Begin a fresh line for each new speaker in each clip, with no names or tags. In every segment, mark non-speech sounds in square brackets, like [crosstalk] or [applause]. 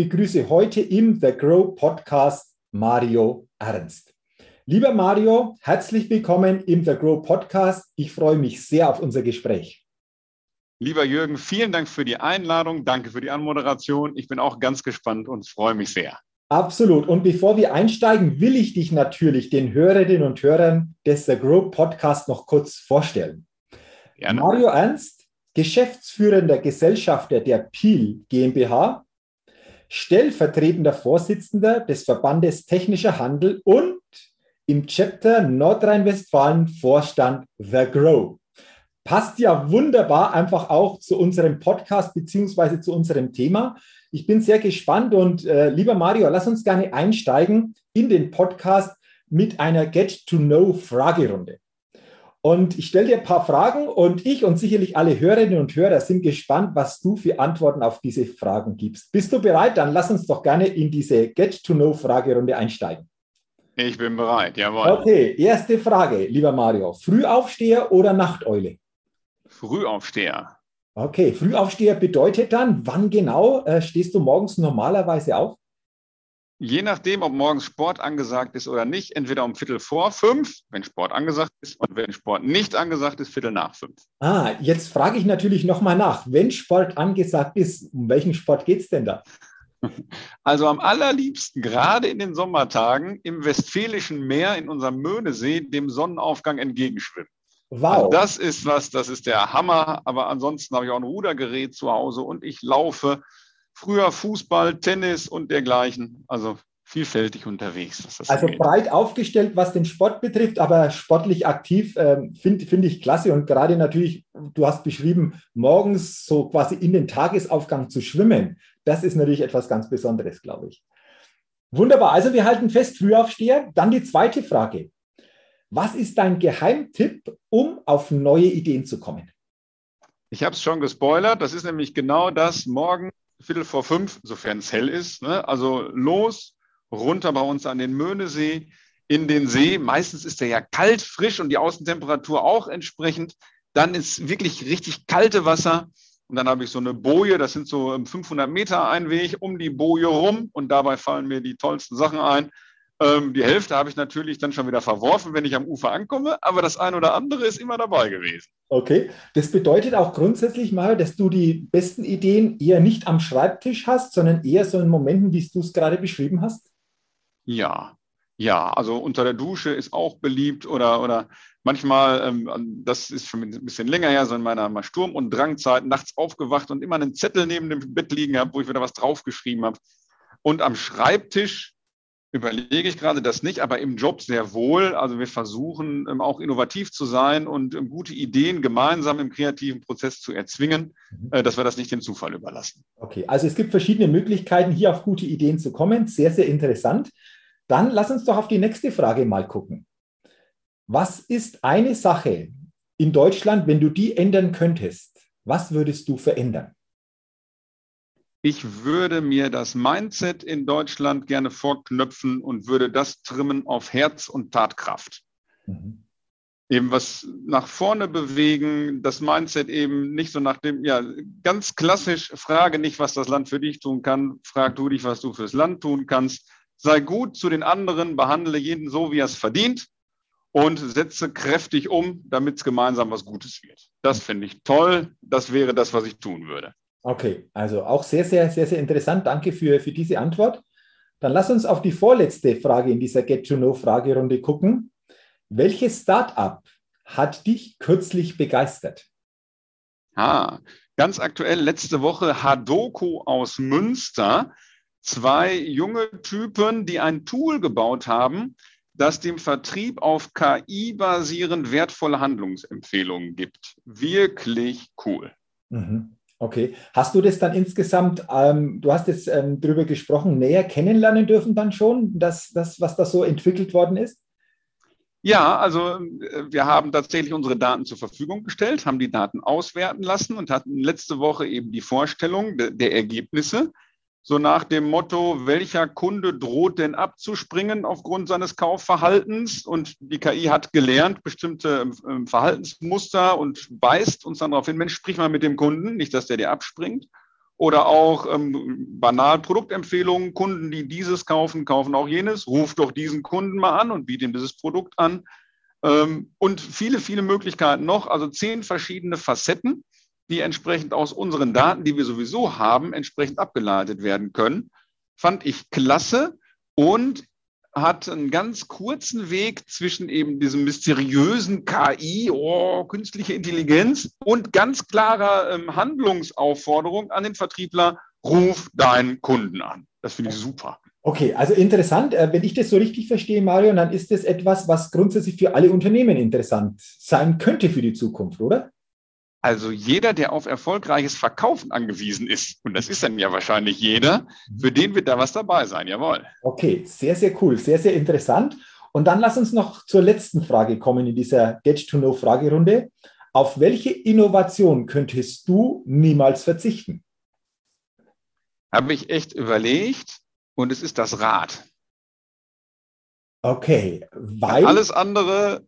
begrüße heute im The Grow Podcast Mario Ernst. Lieber Mario, herzlich willkommen im The Grow Podcast. Ich freue mich sehr auf unser Gespräch.
Lieber Jürgen, vielen Dank für die Einladung. Danke für die Anmoderation. Ich bin auch ganz gespannt und freue mich sehr.
Absolut. Und bevor wir einsteigen, will ich dich natürlich den Hörerinnen und Hörern des The Grow Podcast noch kurz vorstellen. Gerne. Mario Ernst, geschäftsführender Gesellschafter der Peel GmbH, stellvertretender Vorsitzender des Verbandes Technischer Handel und im Chapter Nordrhein-Westfalen Vorstand The Grow. Passt ja wunderbar einfach auch zu unserem Podcast beziehungsweise zu unserem Thema. Ich bin sehr gespannt und äh, lieber Mario, lass uns gerne einsteigen in den Podcast mit einer Get-to-Know-Fragerunde. Und ich stelle dir ein paar Fragen und ich und sicherlich alle Hörerinnen und Hörer sind gespannt, was du für Antworten auf diese Fragen gibst. Bist du bereit? Dann lass uns doch gerne in diese Get-to-Know-Fragerunde einsteigen.
Ich bin bereit, jawohl.
Okay, erste Frage, lieber Mario. Frühaufsteher oder Nachteule?
Frühaufsteher.
Okay, Frühaufsteher bedeutet dann, wann genau äh, stehst du morgens normalerweise auf?
Je nachdem, ob morgens Sport angesagt ist oder nicht, entweder um Viertel vor fünf, wenn Sport angesagt ist, und wenn Sport nicht angesagt ist, Viertel nach fünf.
Ah, jetzt frage ich natürlich nochmal nach. Wenn Sport angesagt ist, um welchen Sport geht es denn da? [laughs]
Also am allerliebsten, gerade in den Sommertagen, im Westfälischen Meer in unserem Möhnesee dem Sonnenaufgang entgegenschwimmen. Wow. Also das ist was, das ist der Hammer. Aber ansonsten habe ich auch ein Rudergerät zu Hause und ich laufe früher Fußball, Tennis und dergleichen. Also vielfältig unterwegs.
also angeht. breit aufgestellt, was den Sport betrifft, aber sportlich aktiv ähm, finde find ich klasse. Und gerade natürlich, du hast beschrieben, morgens so quasi in den Tagesaufgang zu schwimmen. Das ist natürlich etwas ganz Besonderes, glaube ich. Wunderbar. Also wir halten fest, Frühaufsteher. Dann die zweite Frage. Was ist dein Geheimtipp, um auf neue Ideen zu kommen?
Ich habe es schon gespoilert. Das ist nämlich genau das. Morgen Viertel vor fünf, sofern es hell ist. Ne? Also los, runter bei uns an den Möhnesee, in den See. Meistens ist er ja kalt, frisch und die Außentemperatur auch entsprechend. Dann ist wirklich richtig kalte Wasser. Und dann habe ich so eine Boje, das sind so 500 Meter ein Weg um die Boje rum. Und dabei fallen mir die tollsten Sachen ein. Ähm, die Hälfte habe ich natürlich dann schon wieder verworfen, wenn ich am Ufer ankomme. Aber das eine oder andere ist immer dabei gewesen.
Okay, das bedeutet auch grundsätzlich mal, dass du die besten Ideen eher nicht am Schreibtisch hast, sondern eher so in Momenten, wie du es gerade beschrieben hast?
Ja, ja, also unter der Dusche ist auch beliebt oder, oder manchmal, ähm, das ist schon ein bisschen länger her, so in meiner Sturm- und Drangzeit, nachts aufgewacht und immer einen Zettel neben dem Bett liegen habe, wo ich wieder was draufgeschrieben habe. Und am Schreibtisch überlege ich gerade das nicht, aber im Job sehr wohl. Also wir versuchen ähm, auch innovativ zu sein und ähm, gute Ideen gemeinsam im kreativen Prozess zu erzwingen, mhm. äh, dass wir das nicht dem Zufall überlassen.
Okay, also es gibt verschiedene Möglichkeiten, hier auf gute Ideen zu kommen. Sehr, sehr interessant. Dann lass uns doch auf die nächste Frage mal gucken. Was ist eine Sache in Deutschland, wenn du die ändern könntest? Was würdest du verändern?
Ich würde mir das Mindset in Deutschland gerne vorknöpfen und würde das trimmen auf Herz und Tatkraft. Mhm. Eben was nach vorne bewegen, das Mindset eben nicht so nach dem, ja, ganz klassisch, frage nicht, was das Land für dich tun kann, frag du dich, was du fürs Land tun kannst sei gut zu den anderen, behandle jeden so, wie er es verdient und setze kräftig um, damit es gemeinsam was Gutes wird. Das finde ich toll. Das wäre das, was ich tun würde.
Okay, also auch sehr, sehr, sehr, sehr interessant. Danke für, für diese Antwort. Dann lass uns auf die vorletzte Frage in dieser Get-to-Know-Fragerunde gucken. Welches Startup hat dich kürzlich begeistert?
Ah, ganz aktuell letzte Woche Hadoko aus Münster zwei junge Typen, die ein Tool gebaut haben, das dem Vertrieb auf KI basierend wertvolle Handlungsempfehlungen gibt. Wirklich cool.
Mhm. Okay. Hast du das dann insgesamt, ähm, du hast jetzt ähm, darüber gesprochen, näher kennenlernen dürfen dann schon, dass das, was da so entwickelt worden ist?
Ja, also äh, wir haben tatsächlich unsere Daten zur Verfügung gestellt, haben die Daten auswerten lassen und hatten letzte Woche eben die Vorstellung de der Ergebnisse so nach dem Motto, welcher Kunde droht denn abzuspringen aufgrund seines Kaufverhaltens? Und die KI hat gelernt, bestimmte ähm, Verhaltensmuster und weist uns dann darauf hin, Mensch, sprich mal mit dem Kunden, nicht, dass der dir abspringt. oder auch ähm, banal Produktempfehlungen. Kunden, die dieses kaufen, kaufen auch jenes. Ruf doch diesen Kunden mal an und biete ihm dieses Produkt an. Ähm, und viele, viele Möglichkeiten noch. Also zehn verschiedene Facetten, die entsprechend aus unseren Daten, die wir sowieso haben, entsprechend abgeleitet werden können. Fand ich klasse und hat einen ganz kurzen Weg zwischen eben diesem mysteriösen KI, oh, künstliche Intelligenz, und ganz klarer ähm, Handlungsaufforderung an den Vertriebler, ruf deinen Kunden an. Das finde ich super.
Okay, also interessant. Äh, wenn ich das so richtig verstehe, Mario, dann ist das etwas, was grundsätzlich für alle Unternehmen interessant sein könnte für die Zukunft, oder?
Also jeder, der auf erfolgreiches Verkaufen angewiesen ist, und das ist dann ja wahrscheinlich jeder, für den wird da was dabei sein, jawohl.
Okay, sehr, sehr cool, sehr, sehr interessant. Und dann lass uns noch zur letzten Frage kommen in dieser Get-to-Know-Fragerunde. Auf welche Innovation könntest du niemals verzichten?
Habe ich echt überlegt und es ist das Rad.
Okay,
weil. Alles andere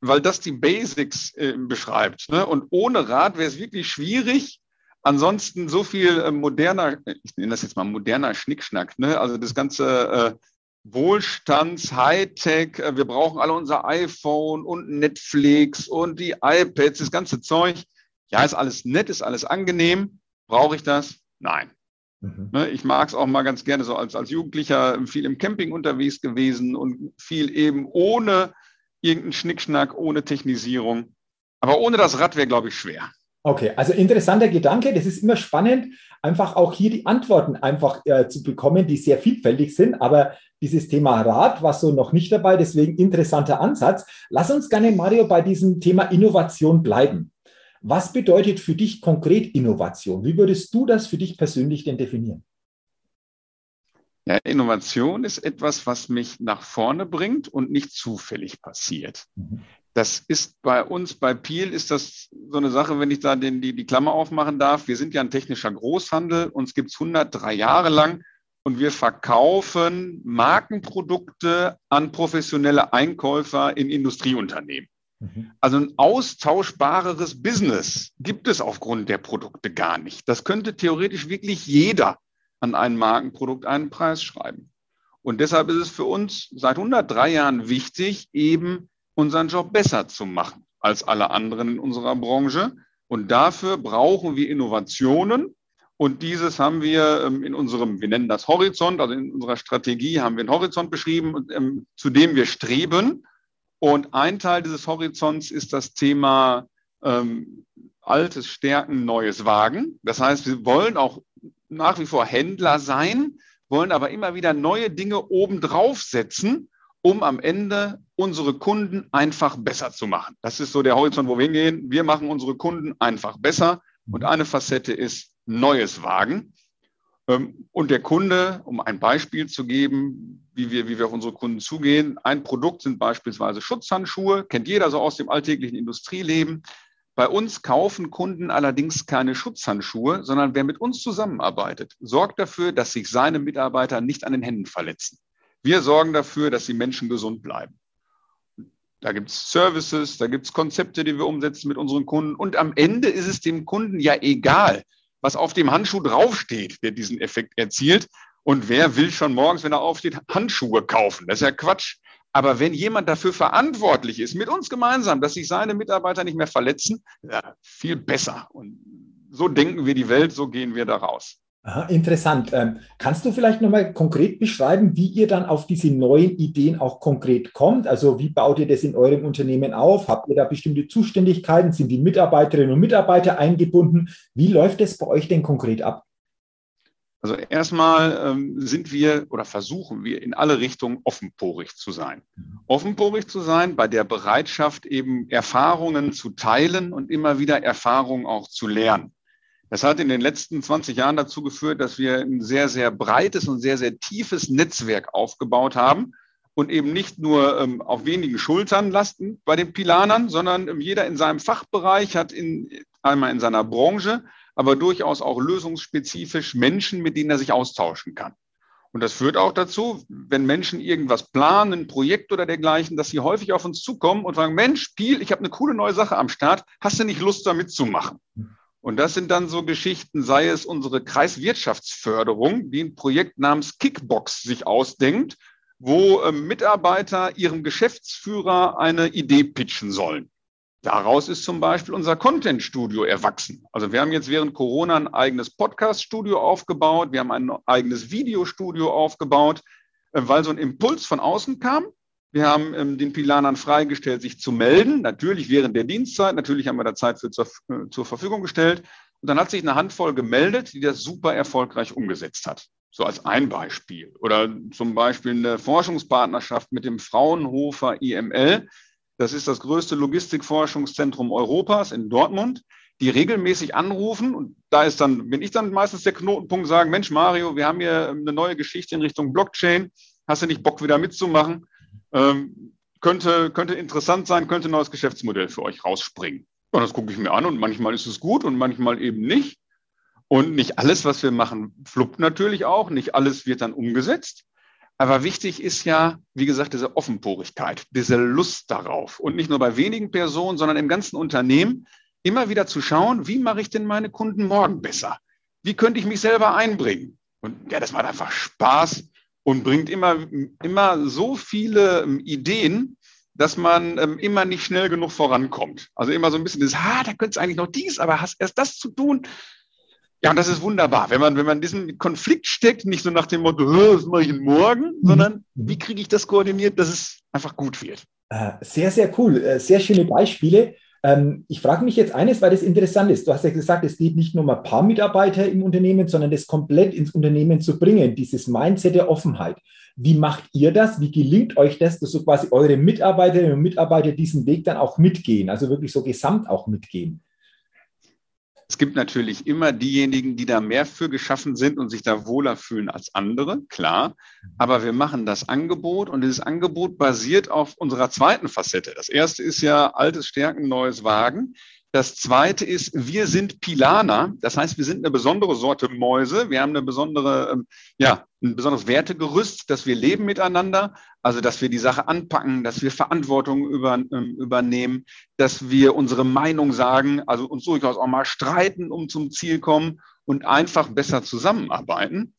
weil das die Basics äh, beschreibt. Ne? Und ohne Rad wäre es wirklich schwierig. Ansonsten so viel äh, moderner, ich nenne das jetzt mal moderner Schnickschnack, ne? also das ganze äh, Wohlstands, Hightech, äh, wir brauchen alle unser iPhone und Netflix und die iPads, das ganze Zeug. Ja, ist alles nett, ist alles angenehm. Brauche ich das? Nein. Mhm. Ne? Ich mag es auch mal ganz gerne so als, als Jugendlicher viel im Camping unterwegs gewesen und viel eben ohne irgendein Schnickschnack ohne Technisierung. Aber ohne das Rad wäre, glaube ich, schwer.
Okay, also interessanter Gedanke. Das ist immer spannend, einfach auch hier die Antworten einfach äh, zu bekommen, die sehr vielfältig sind. Aber dieses Thema Rad war so noch nicht dabei, deswegen interessanter Ansatz. Lass uns gerne, Mario, bei diesem Thema Innovation bleiben. Was bedeutet für dich konkret Innovation? Wie würdest du das für dich persönlich denn definieren?
Ja, Innovation ist etwas, was mich nach vorne bringt und nicht zufällig passiert. Mhm. Das ist bei uns, bei Peel ist das so eine Sache, wenn ich da den, die, die Klammer aufmachen darf. Wir sind ja ein technischer Großhandel, uns gibt es 103 Jahre lang und wir verkaufen Markenprodukte an professionelle Einkäufer in Industrieunternehmen. Mhm. Also ein austauschbareres Business gibt es aufgrund der Produkte gar nicht. Das könnte theoretisch wirklich jeder an ein Markenprodukt einen Preis schreiben. Und deshalb ist es für uns seit 103 Jahren wichtig, eben unseren Job besser zu machen als alle anderen in unserer Branche. Und dafür brauchen wir Innovationen. Und dieses haben wir ähm, in unserem, wir nennen das Horizont, also in unserer Strategie haben wir einen Horizont beschrieben, ähm, zu dem wir streben. Und ein Teil dieses Horizonts ist das Thema ähm, altes Stärken, neues Wagen. Das heißt, wir wollen auch nach wie vor Händler sein, wollen aber immer wieder neue Dinge obendrauf setzen, um am Ende unsere Kunden einfach besser zu machen. Das ist so der Horizont, wo wir hingehen. Wir machen unsere Kunden einfach besser. Und eine Facette ist neues Wagen. Ähm, und der Kunde, um ein Beispiel zu geben, wie wir, wie wir auf unsere Kunden zugehen, ein Produkt sind beispielsweise Schutzhandschuhe, kennt jeder so aus dem alltäglichen Industrieleben. Bei uns kaufen Kunden allerdings keine Schutzhandschuhe, sondern wer mit uns zusammenarbeitet, sorgt dafür, dass sich seine Mitarbeiter nicht an den Händen verletzen. Wir sorgen dafür, dass die Menschen gesund bleiben. Da gibt es Services, da gibt es Konzepte, die wir umsetzen mit unseren Kunden. Und am Ende ist es dem Kunden ja egal, was auf dem Handschuh draufsteht, der diesen Effekt erzielt. Und wer will schon morgens, wenn er aufsteht, Handschuhe kaufen? Das ist ja Quatsch. Aber wenn jemand dafür verantwortlich ist, mit uns gemeinsam, dass sich seine Mitarbeiter nicht mehr verletzen, ja, viel besser. Und so denken wir die Welt, so gehen wir da raus.
Aha, interessant. Ähm, kannst du vielleicht nochmal konkret beschreiben, wie ihr dann auf diese neuen Ideen auch konkret kommt? Also wie baut ihr das in eurem Unternehmen auf? Habt ihr da bestimmte Zuständigkeiten? Sind die Mitarbeiterinnen und Mitarbeiter eingebunden? Wie läuft es bei euch denn konkret ab?
Also erstmal ähm, sind wir oder versuchen wir in alle Richtungen offenporig zu sein. Mhm. Offenporig zu sein bei der Bereitschaft, eben Erfahrungen zu teilen und immer wieder Erfahrungen auch zu lernen. Das hat in den letzten 20 Jahren dazu geführt, dass wir ein sehr, sehr breites und sehr, sehr tiefes Netzwerk aufgebaut haben und eben nicht nur ähm, auf wenigen Schultern lasten bei den Pilanern, sondern jeder in seinem Fachbereich hat in, einmal in seiner Branche aber durchaus auch lösungsspezifisch Menschen, mit denen er sich austauschen kann. Und das führt auch dazu, wenn Menschen irgendwas planen, ein Projekt oder dergleichen, dass sie häufig auf uns zukommen und sagen, Mensch, Piel, ich habe eine coole neue Sache am Start, hast du nicht Lust, da mitzumachen? Und das sind dann so Geschichten, sei es unsere Kreiswirtschaftsförderung, die ein Projekt namens Kickbox sich ausdenkt, wo äh, Mitarbeiter ihrem Geschäftsführer eine Idee pitchen sollen. Daraus ist zum Beispiel unser Content-Studio erwachsen. Also wir haben jetzt während Corona ein eigenes Podcast-Studio aufgebaut, wir haben ein eigenes Videostudio aufgebaut, äh, weil so ein Impuls von außen kam. Wir haben ähm, den Pilanern freigestellt, sich zu melden, natürlich während der Dienstzeit, natürlich haben wir da Zeit für zur, äh, zur Verfügung gestellt. Und dann hat sich eine Handvoll gemeldet, die das super erfolgreich umgesetzt hat. So als ein Beispiel. Oder zum Beispiel eine Forschungspartnerschaft mit dem Fraunhofer IML das ist das größte Logistikforschungszentrum Europas in Dortmund, die regelmäßig anrufen. Und da ist dann, bin ich dann meistens der Knotenpunkt, sagen, Mensch, Mario, wir haben hier eine neue Geschichte in Richtung Blockchain. Hast du nicht Bock, wieder mitzumachen? Ähm, könnte, könnte interessant sein, könnte ein neues Geschäftsmodell für euch rausspringen. Und das gucke ich mir an und manchmal ist es gut und manchmal eben nicht. Und nicht alles, was wir machen, fluppt natürlich auch. Nicht alles wird dann umgesetzt. Aber wichtig ist ja, wie gesagt, diese Offenporigkeit, diese Lust darauf. Und nicht nur bei wenigen Personen, sondern im ganzen Unternehmen immer wieder zu schauen, wie mache ich denn meine Kunden morgen besser? Wie könnte ich mich selber einbringen? Und ja, das macht einfach Spaß und bringt immer, immer so viele ähm, Ideen, dass man ähm, immer nicht schnell genug vorankommt. Also immer so ein bisschen das, ah, da könnte es eigentlich noch dies, aber hast erst das zu tun. Ja, und das ist wunderbar, wenn man, wenn man diesen Konflikt steckt, nicht so nach dem Motto, was mache ich denn morgen, mhm. sondern wie kriege ich das koordiniert, dass es einfach gut wird.
Äh, sehr, sehr cool. Äh, sehr schöne Beispiele. Ähm, ich frage mich jetzt eines, weil das interessant ist. Du hast ja gesagt, es geht nicht nur um ein paar Mitarbeiter im Unternehmen, sondern das komplett ins Unternehmen zu bringen, dieses Mindset der Offenheit. Wie macht ihr das? Wie gelingt euch das, dass so quasi eure Mitarbeiterinnen und Mitarbeiter diesen Weg dann auch mitgehen, also wirklich so gesamt auch mitgehen?
Gibt natürlich immer diejenigen, die da mehr für geschaffen sind und sich da wohler fühlen als andere, klar. Aber wir machen das Angebot und dieses Angebot basiert auf unserer zweiten Facette. Das erste ist ja altes Stärken, neues Wagen. Das zweite ist, wir sind Pilaner. Das heißt, wir sind eine besondere Sorte Mäuse. Wir haben eine besondere, ähm, ja, ein besonderes Wertegerüst, dass wir leben miteinander. Also, dass wir die Sache anpacken, dass wir Verantwortung über, ähm, übernehmen, dass wir unsere Meinung sagen, also uns durchaus auch mal streiten, um zum Ziel kommen und einfach besser zusammenarbeiten.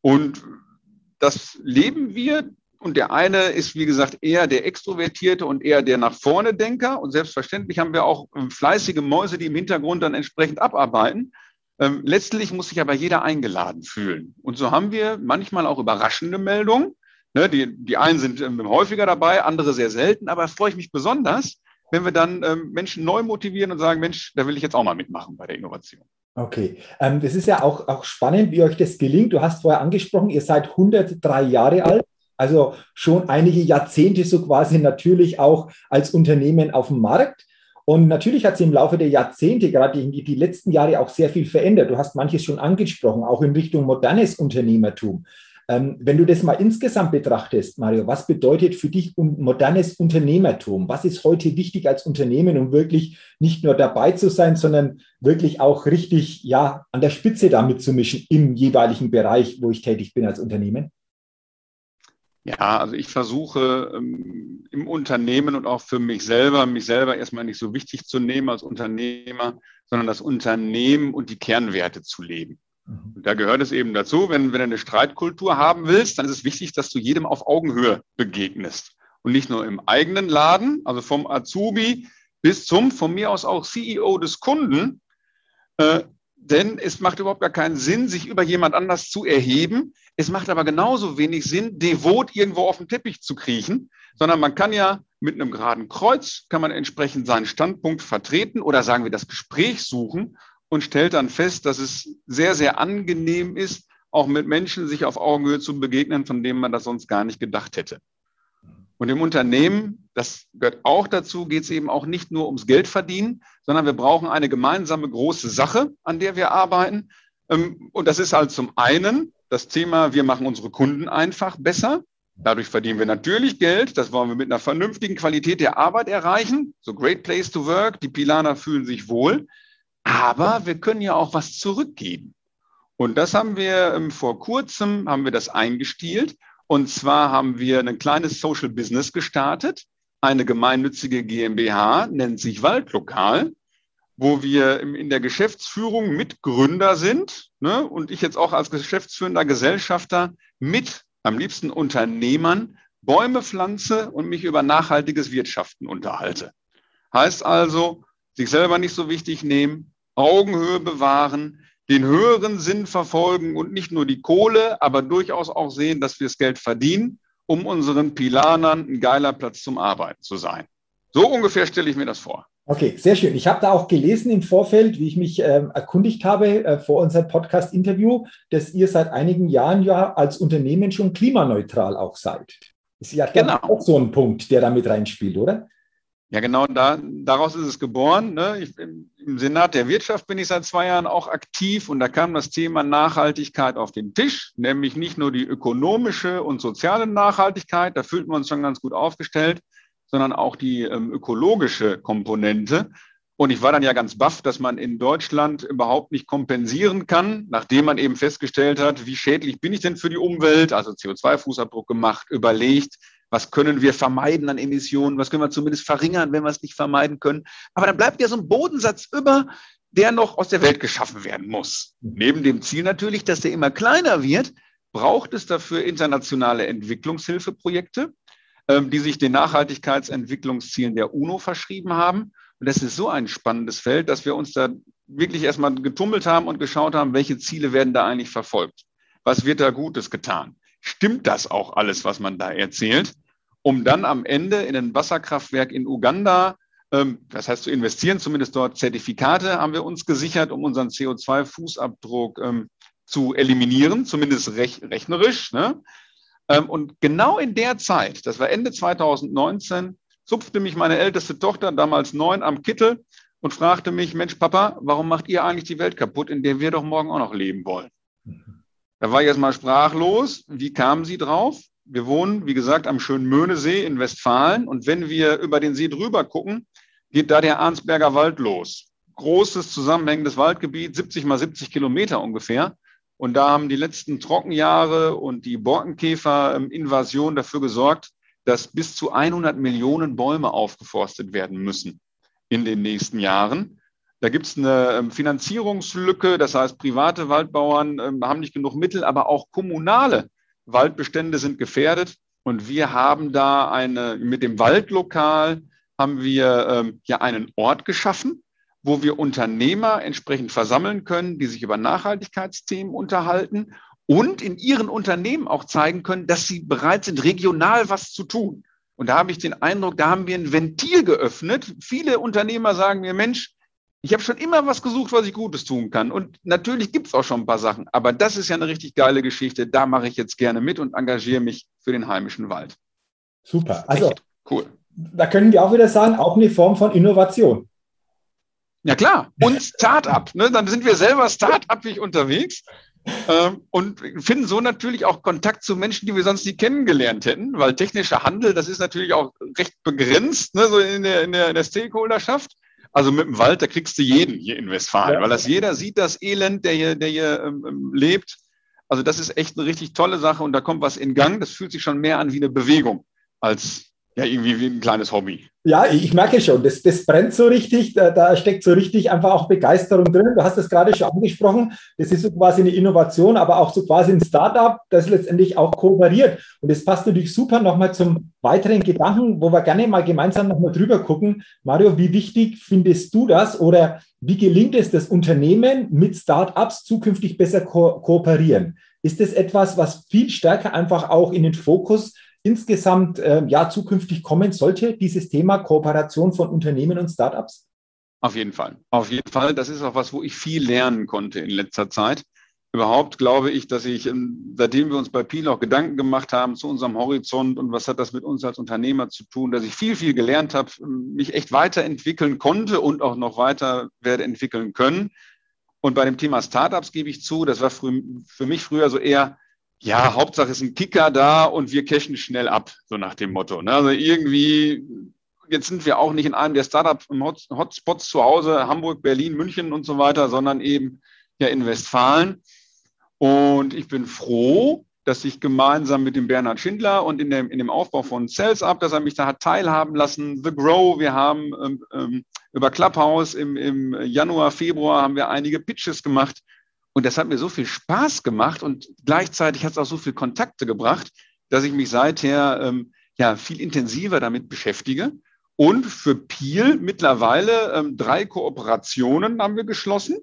Und das leben wir und der eine ist, wie gesagt, eher der Extrovertierte und eher der nach vorne Denker. Und selbstverständlich haben wir auch ähm, fleißige Mäuse, die im Hintergrund dann entsprechend abarbeiten. Ähm, letztlich muss sich aber jeder eingeladen fühlen. Und so haben wir manchmal auch überraschende Meldungen. Ne, die, die einen sind ähm, häufiger dabei, andere sehr selten. Aber freue ich mich besonders, wenn wir dann ähm, Menschen neu motivieren und sagen, Mensch, da will ich jetzt auch mal mitmachen bei der Innovation.
Okay, ähm, das ist ja auch, auch spannend, wie euch das gelingt. Du hast vorher angesprochen, ihr seid 103 Jahre alt. Also schon einige Jahrzehnte so quasi natürlich auch als Unternehmen auf dem Markt. Und natürlich hat sich im Laufe der Jahrzehnte, gerade die, die letzten Jahre, auch sehr viel verändert. Du hast manches schon angesprochen, auch in Richtung modernes Unternehmertum. Ähm, wenn du das mal insgesamt betrachtest, Mario, was bedeutet für dich modernes Unternehmertum? Was ist heute wichtig als Unternehmen, um wirklich nicht nur dabei zu sein, sondern wirklich auch richtig ja, an der Spitze damit zu mischen im jeweiligen Bereich, wo ich tätig bin als Unternehmen?
Ja, also ich versuche ähm, im Unternehmen und auch für mich selber, mich selber erstmal nicht so wichtig zu nehmen als Unternehmer, sondern das Unternehmen und die Kernwerte zu leben. Mhm. Und da gehört es eben dazu, wenn, wenn du eine Streitkultur haben willst, dann ist es wichtig, dass du jedem auf Augenhöhe begegnest. Und nicht nur im eigenen Laden, also vom Azubi bis zum, von mir aus auch CEO des Kunden, äh, denn es macht überhaupt gar keinen Sinn, sich über jemand anders zu erheben. Es macht aber genauso wenig Sinn, devot irgendwo auf den Teppich zu kriechen, sondern man kann ja mit einem geraden Kreuz, kann man entsprechend seinen Standpunkt vertreten oder sagen wir das Gespräch suchen und stellt dann fest, dass es sehr, sehr angenehm ist, auch mit Menschen sich auf Augenhöhe zu begegnen, von denen man das sonst gar nicht gedacht hätte. Und im Unternehmen, das gehört auch dazu, geht es eben auch nicht nur ums Geld verdienen, sondern wir brauchen eine gemeinsame große Sache, an der wir arbeiten. Ähm, und das ist halt zum einen das Thema, wir machen unsere Kunden einfach besser. Dadurch verdienen wir natürlich Geld. Das wollen wir mit einer vernünftigen Qualität der Arbeit erreichen. So Great Place to Work. Die Pilaner fühlen sich wohl. Aber wir können ja auch was zurückgeben. Und das haben wir ähm, vor kurzem, haben wir das eingestielt. Und zwar haben wir ein kleines Social Business gestartet, eine gemeinnützige GmbH, nennt sich Waldlokal. wo wir in der Geschäftsführung Mitgründer sind ne, und ich jetzt auch als geschäftsführender Gesellschafter mit am liebsten Unternehmern Bäume pflanze und mich über nachhaltiges Wirtschaften unterhalte. Heißt also, sich selber nicht so wichtig nehmen, Augenhöhe bewahren, den höheren Sinn verfolgen und nicht nur die Kohle, aber durchaus auch sehen, dass wir das Geld verdienen, um unseren Pilanern ein geiler Platz zum Arbeiten zu sein. So ungefähr stelle ich mir das vor.
Okay, sehr schön. Ich habe da auch gelesen im Vorfeld, wie ich mich ähm, erkundigt habe äh, vor unserem Podcast-Interview, dass ihr seit einigen Jahren ja als Unternehmen schon klimaneutral auch seid. Ist ja genau. auch so ein Punkt, der da mit reinspielt, oder?
Ja, genau, da, daraus ist es geboren. Ne? Ich, Im Senat der Wirtschaft bin ich seit zwei Jahren auch aktiv und da kam das Thema Nachhaltigkeit auf den Tisch, nämlich nicht nur die ökonomische und soziale Nachhaltigkeit, da fühlten wir uns schon ganz gut aufgestellt, sondern auch die ähm, ökologische Komponente. Und ich war dann ja ganz baff, dass man in Deutschland überhaupt nicht kompensieren kann, nachdem man eben festgestellt hat, wie schädlich bin ich denn für die Umwelt, also CO2-Fußabdruck gemacht, überlegt, was können wir vermeiden an Emissionen, was können wir zumindest verringern, wenn wir es nicht vermeiden können. Aber dann bleibt ja so ein Bodensatz über, der noch aus der Welt geschaffen werden muss. Neben dem Ziel natürlich, dass der immer kleiner wird, braucht es dafür internationale Entwicklungshilfeprojekte, ähm, die sich den Nachhaltigkeitsentwicklungszielen der UNO verschrieben haben. Und das ist so ein spannendes Feld, dass wir uns da wirklich erstmal getummelt haben und geschaut haben, welche Ziele werden da eigentlich verfolgt. Was wird da Gutes getan? Stimmt das auch alles, was man da erzählt? Um dann am Ende in ein Wasserkraftwerk in Uganda, ähm, das heißt zu investieren, zumindest dort Zertifikate haben wir uns gesichert, um unseren CO2-Fußabdruck ähm, zu eliminieren, zumindest rech rechnerisch. Ne? Ähm, und genau in der Zeit, das war Ende 2019, zupfte mich meine älteste Tochter, damals neun, am Kittel und fragte mich, Mensch, Papa, warum macht ihr eigentlich die Welt kaputt, in der wir doch morgen auch noch leben wollen? Da war ich erstmal sprachlos. Wie kamen Sie drauf? Wir wohnen, wie gesagt, am schönen Möhnesee in Westfalen. Und wenn wir über den See drüber gucken, geht da der Arnsberger Wald los. Großes zusammenhängendes Waldgebiet, 70 mal 70 Kilometer ungefähr. Und da haben die letzten Trockenjahre und die Borkenkäferinvasion dafür gesorgt, dass bis zu 100 Millionen Bäume aufgeforstet werden müssen in den nächsten Jahren. Da gibt es eine ähm, Finanzierungslücke, das heißt, private Waldbauern ähm, haben nicht genug Mittel, aber auch kommunale Waldbestände sind gefährdet. Und wir haben da eine, mit dem Waldlokal haben wir ähm, ja einen Ort geschaffen, wo wir Unternehmer entsprechend versammeln können, die sich über Nachhaltigkeitsthemen unterhalten und in ihren Unternehmen auch zeigen können, dass sie bereit sind, regional was zu tun. Und da habe ich den Eindruck, da haben wir ein Ventil geöffnet. Viele Unternehmer sagen mir, Mensch, ich habe schon immer was gesucht, was ich Gutes tun kann. Und natürlich gibt es auch schon ein paar Sachen. Aber das ist ja eine richtig geile Geschichte. Da mache ich jetzt gerne mit und engagiere mich für den heimischen Wald.
Super. Also, cool. Da können wir auch wieder sagen, auch eine Form von Innovation.
Ja, klar. Und Start-up. Ne? Dann sind wir selber Start-upig unterwegs ähm, und finden so natürlich auch Kontakt zu Menschen, die wir sonst nie kennengelernt hätten, weil technischer Handel, das ist natürlich auch recht begrenzt, ne? so in der, in der, in der Stakeholderschaft. Also mit dem Wald, da kriegst du jeden hier in Westfalen, ja. weil das jeder sieht, das Elend, der hier, der hier ähm, ähm, lebt. Also das ist echt eine richtig tolle Sache und da kommt was in Gang. Das fühlt sich schon mehr an wie eine Bewegung als ja irgendwie wie ein kleines Hobby.
Ja, ich merke schon, das, das brennt so richtig, da, da, steckt so richtig einfach auch Begeisterung drin. Du hast das gerade schon angesprochen, das ist so quasi eine Innovation, aber auch so quasi ein Startup, das letztendlich auch kooperiert. Und das passt natürlich super nochmal zum weiteren Gedanken, wo wir gerne mal gemeinsam nochmal drüber gucken. Mario, wie wichtig findest du das oder wie gelingt es, dass Unternehmen mit Startups zukünftig besser ko kooperieren? Ist das etwas, was viel stärker einfach auch in den Fokus insgesamt äh, ja zukünftig kommen sollte, dieses Thema Kooperation von Unternehmen und Startups?
Auf jeden Fall. Auf jeden Fall. Das ist auch was, wo ich viel lernen konnte in letzter Zeit. Überhaupt glaube ich, dass ich, ähm, seitdem wir uns bei Peel auch Gedanken gemacht haben zu unserem Horizont und was hat das mit uns als Unternehmer zu tun, dass ich viel, viel gelernt habe, mich echt weiterentwickeln konnte und auch noch weiter werde entwickeln können. Und bei dem Thema Startups gebe ich zu, das war für mich früher so eher ja, Hauptsache ist ein Kicker da und wir cashen schnell ab, so nach dem Motto. Ne? Also irgendwie, jetzt sind wir auch nicht in einem der Startup-Hotspots zu Hause, Hamburg, Berlin, München und so weiter, sondern eben ja in Westfalen. Und ich bin froh, dass ich gemeinsam mit dem Bernhard Schindler und in dem, in dem Aufbau von Sales Up, dass er mich da hat teilhaben lassen. The Grow, wir haben ähm, ähm, über Clubhouse im, im Januar, Februar haben wir einige Pitches gemacht. Und das hat mir so viel Spaß gemacht und gleichzeitig hat es auch so viele Kontakte gebracht, dass ich mich seither ähm, ja, viel intensiver damit beschäftige. Und für Peel mittlerweile ähm, drei Kooperationen haben wir geschlossen.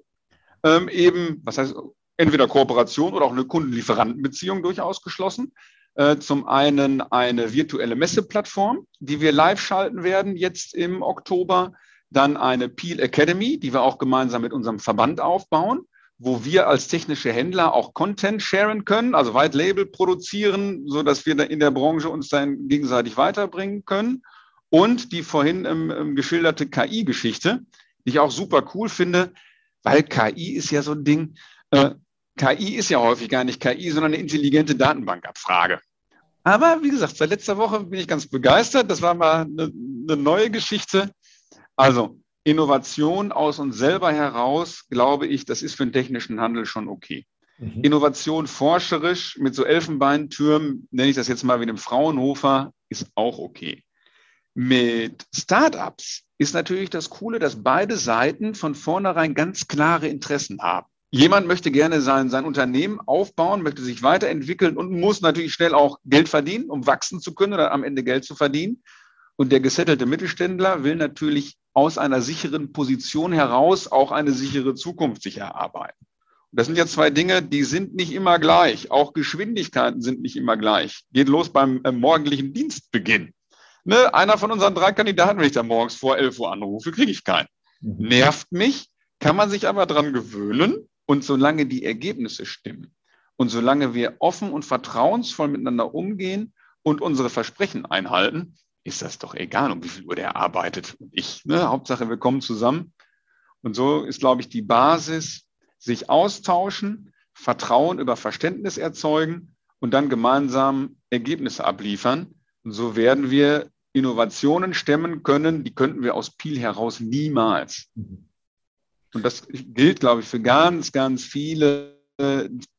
Ähm, eben, was heißt, entweder Kooperation oder auch eine Kundenlieferantenbeziehung durchaus geschlossen. Äh, zum einen eine virtuelle Messeplattform, die wir live schalten werden jetzt im Oktober. Dann eine Peel Academy, die wir auch gemeinsam mit unserem Verband aufbauen, wo wir als technische Händler auch Content sharen können, also White Label produzieren, so dass wir in der Branche uns dann gegenseitig weiterbringen können. Und die vorhin ähm, ähm geschilderte KI-Geschichte, die ich auch super cool finde, weil KI ist ja so ein Ding. Äh, KI ist ja häufig gar nicht KI, sondern eine intelligente Datenbankabfrage. Aber wie gesagt, seit letzter Woche bin ich ganz begeistert. Das war mal eine, eine neue Geschichte. Also Innovation aus uns selber heraus, glaube ich, das ist für den technischen Handel schon okay. Mhm. Innovation forscherisch mit so Elfenbeintürmen, nenne ich das jetzt mal wie einem Fraunhofer, ist auch okay. Mit Startups ist natürlich das Coole, dass beide Seiten von vornherein ganz klare Interessen haben. Jemand möchte gerne sein, sein Unternehmen aufbauen, möchte sich weiterentwickeln und muss natürlich schnell auch Geld verdienen, um wachsen zu können oder am Ende Geld zu verdienen. Und der gesettelte Mittelständler will natürlich aus einer sicheren Position heraus auch eine sichere Zukunft sich erarbeiten. Und das sind ja zwei Dinge, die sind nicht immer gleich. Auch Geschwindigkeiten sind nicht immer gleich. Geht los beim äh, morgendlichen Dienstbeginn. Ne, einer von unseren drei Kandidaten, wenn ich da morgens vor 11 Uhr anrufe, kriege ich keinen. Mhm. Nervt mich, kann man sich aber dran gewöhnen. Und solange die Ergebnisse stimmen und solange wir offen und vertrauensvoll miteinander umgehen und unsere Versprechen einhalten, ist das doch egal, um wie viel Uhr der arbeitet. Und ich, ne? Hauptsache, wir kommen zusammen. Und so ist, glaube ich, die Basis, sich austauschen, Vertrauen über Verständnis erzeugen und dann gemeinsam Ergebnisse abliefern. Und so werden wir Innovationen stemmen können, die könnten wir aus Peel heraus niemals. Und das gilt, glaube ich, für ganz, ganz viele,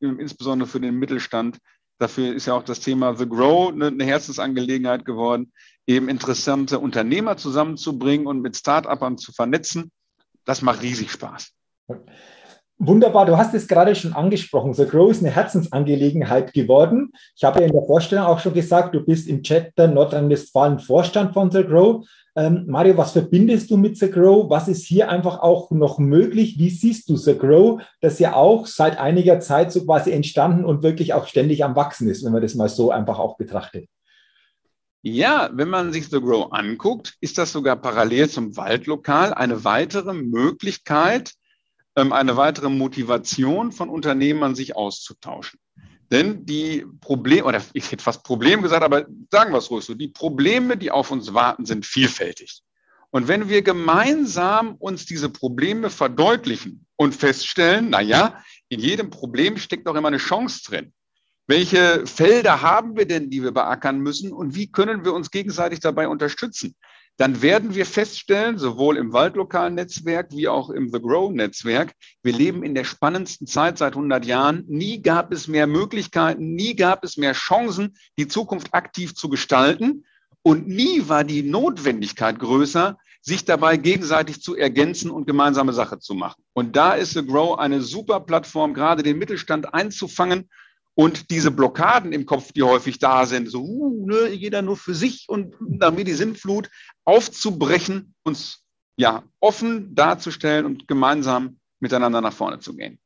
insbesondere für den Mittelstand. Dafür ist ja auch das Thema The Grow eine Herzensangelegenheit geworden eben interessante Unternehmer zusammenzubringen und mit Start-upern zu vernetzen. Das macht riesig Spaß.
Wunderbar, du hast es gerade schon angesprochen. The Grow ist eine Herzensangelegenheit geworden. Ich habe ja in der Vorstellung auch schon gesagt, du bist im Chapter Nordrhein-Westfalen Vorstand von The Grow. Ähm, Mario, was verbindest du mit The Grow? Was ist hier einfach auch noch möglich? Wie siehst du The Grow, das ja auch seit einiger Zeit so quasi entstanden und wirklich auch ständig am Wachsen ist, wenn man das mal so einfach auch betrachtet?
Ja, wenn man sich The Grow anguckt, ist das sogar parallel zum Waldlokal eine weitere Möglichkeit, ähm, eine weitere Motivation von Unternehmern, sich auszutauschen. Denn die Probleme, oder ich hätte fast Problem gesagt, aber sagen wir es ruhig so, die Probleme, die auf uns warten, sind vielfältig. Und wenn wir gemeinsam uns diese Probleme verdeutlichen und feststellen, na ja, in jedem Problem steckt doch immer eine Chance drin. Welche Felder haben wir denn, die wir beackern müssen und wie können wir uns gegenseitig dabei unterstützen? Dann werden wir feststellen, sowohl im waldlokalen Netzwerk wie auch im The Grow Netzwerk, wir leben in der spannendsten Zeit seit 100 Jahren. Nie gab es mehr Möglichkeiten, nie gab es mehr Chancen, die Zukunft aktiv zu gestalten. Und nie war die Notwendigkeit größer, sich dabei gegenseitig zu ergänzen und gemeinsame Sache zu machen. Und da ist The Grow eine super Plattform, gerade den Mittelstand einzufangen und diese Blockaden im Kopf, die häufig da sind, so, uh, ne, jeder nur für sich und damit die Sinnflut aufzubrechen, uns ja offen darzustellen und gemeinsam miteinander nach vorne zu gehen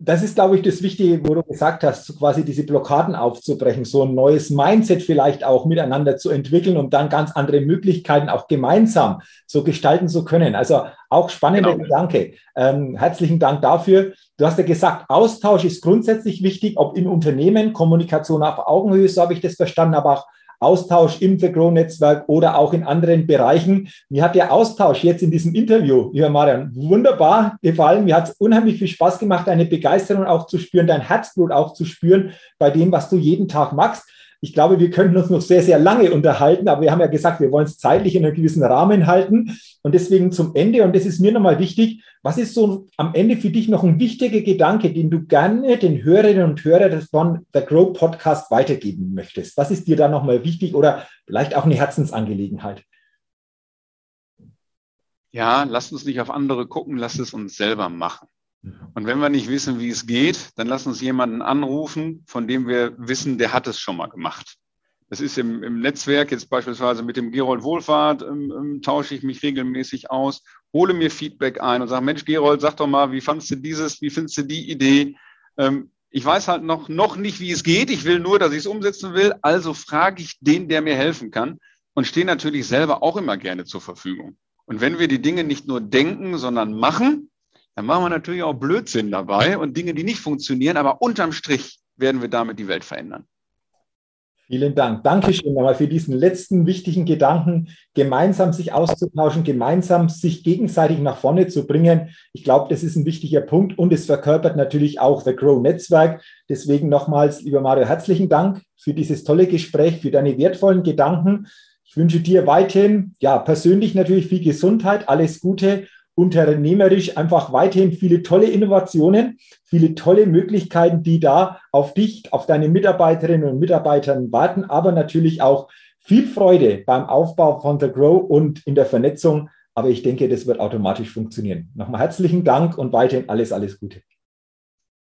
das ist, glaube ich, das Wichtige, wo du gesagt hast, so quasi diese Blockaden aufzubrechen, so ein neues Mindset vielleicht auch miteinander zu entwickeln, um dann ganz andere Möglichkeiten auch gemeinsam so gestalten zu können. Also auch spannender genau. Gedanke. Ähm, herzlichen Dank dafür. Du hast ja gesagt, Austausch ist grundsätzlich wichtig, ob im Unternehmen, Kommunikation auf Augenhöhe, so habe ich das verstanden, aber auch Austausch im The Grow Netzwerk oder auch in anderen Bereichen. Mir hat der Austausch jetzt in diesem Interview, lieber Marian, wunderbar gefallen. Mir hat es unheimlich viel Spaß gemacht, deine Begeisterung auch zu spüren, dein Herzblut auch zu spüren bei dem, was du jeden Tag machst. Ich glaube, wir könnten uns noch sehr, sehr lange unterhalten, aber wir haben ja gesagt, wir wollen es zeitlich in einem gewissen Rahmen halten. Und deswegen zum Ende, und das ist mir nochmal wichtig, was ist so am Ende für dich noch ein wichtiger Gedanke, den du gerne den Hörerinnen und Hörern von The Grow Podcast weitergeben möchtest? Was ist dir da nochmal wichtig oder vielleicht auch eine Herzensangelegenheit?
Ja, lasst uns nicht auf andere gucken, lasst es uns selber machen. Und wenn wir nicht wissen, wie es geht, dann lass uns jemanden anrufen, von dem wir wissen, der hat es schon mal gemacht. Das ist im, im Netzwerk jetzt beispielsweise mit dem Gerold Wohlfahrt, ähm, ähm, tausche ich mich regelmäßig aus, hole mir Feedback ein und sage, Mensch, Gerold, sag doch mal, wie fandest du dieses, wie findest du die Idee? Ähm, ich weiß halt noch, noch nicht, wie es geht. Ich will nur, dass ich es umsetzen will. Also frage ich den, der mir helfen kann und stehe natürlich selber auch immer gerne zur Verfügung. Und wenn wir die Dinge nicht nur denken, sondern machen, dann machen wir natürlich auch Blödsinn dabei und Dinge, die nicht funktionieren, aber unterm Strich werden wir damit die Welt verändern.
Vielen Dank. Dankeschön nochmal für diesen letzten wichtigen Gedanken, gemeinsam sich auszutauschen, gemeinsam sich gegenseitig nach vorne zu bringen. Ich glaube, das ist ein wichtiger Punkt und es verkörpert natürlich auch The Grow Netzwerk. Deswegen nochmals, lieber Mario, herzlichen Dank für dieses tolle Gespräch, für deine wertvollen Gedanken. Ich wünsche dir weiterhin, ja, persönlich natürlich viel Gesundheit, alles Gute unternehmerisch einfach weiterhin viele tolle Innovationen, viele tolle Möglichkeiten, die da auf dich, auf deine Mitarbeiterinnen und Mitarbeiter warten, aber natürlich auch viel Freude beim Aufbau von The Grow und in der Vernetzung. Aber ich denke, das wird automatisch funktionieren. Nochmal herzlichen Dank und weiterhin alles, alles Gute.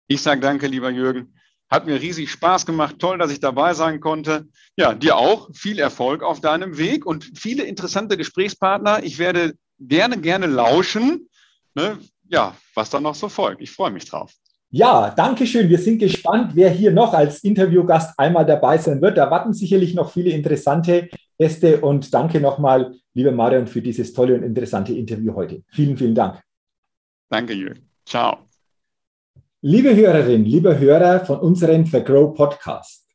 Ich sage danke, lieber Jürgen. Hat mir riesig Spaß gemacht. Toll, dass ich dabei sein konnte. Ja, dir auch. Viel Erfolg auf deinem Weg und viele interessante Gesprächspartner. Ich werde gerne, gerne lauschen, ne, ja, was dann noch so folgt. Ich freue mich drauf.
Ja, danke schön. Wir sind gespannt, wer hier noch als Interviewgast einmal dabei sein wird. Da warten sicherlich noch viele interessante Gäste und danke nochmal, lieber Marion, für dieses tolle und interessante Interview heute. Vielen, vielen Dank.
Danke, Jürgen. Ciao.
Liebe Hörerinnen, liebe Hörer von unserem Vergrow Podcast,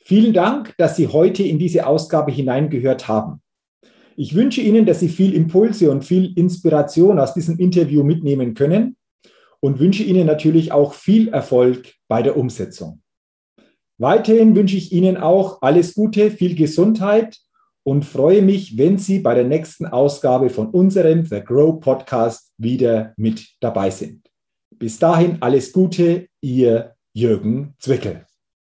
vielen Dank, dass Sie heute in diese Ausgabe hineingehört haben. Ich wünsche Ihnen, dass Sie viel Impulse und viel Inspiration aus diesem Interview mitnehmen können und wünsche Ihnen natürlich auch viel Erfolg bei der Umsetzung. Weiterhin wünsche ich Ihnen auch alles Gute, viel Gesundheit und freue mich, wenn Sie bei der nächsten Ausgabe von unserem The Grow Podcast wieder mit dabei sind. Bis dahin alles Gute, Ihr Jürgen Zwickel.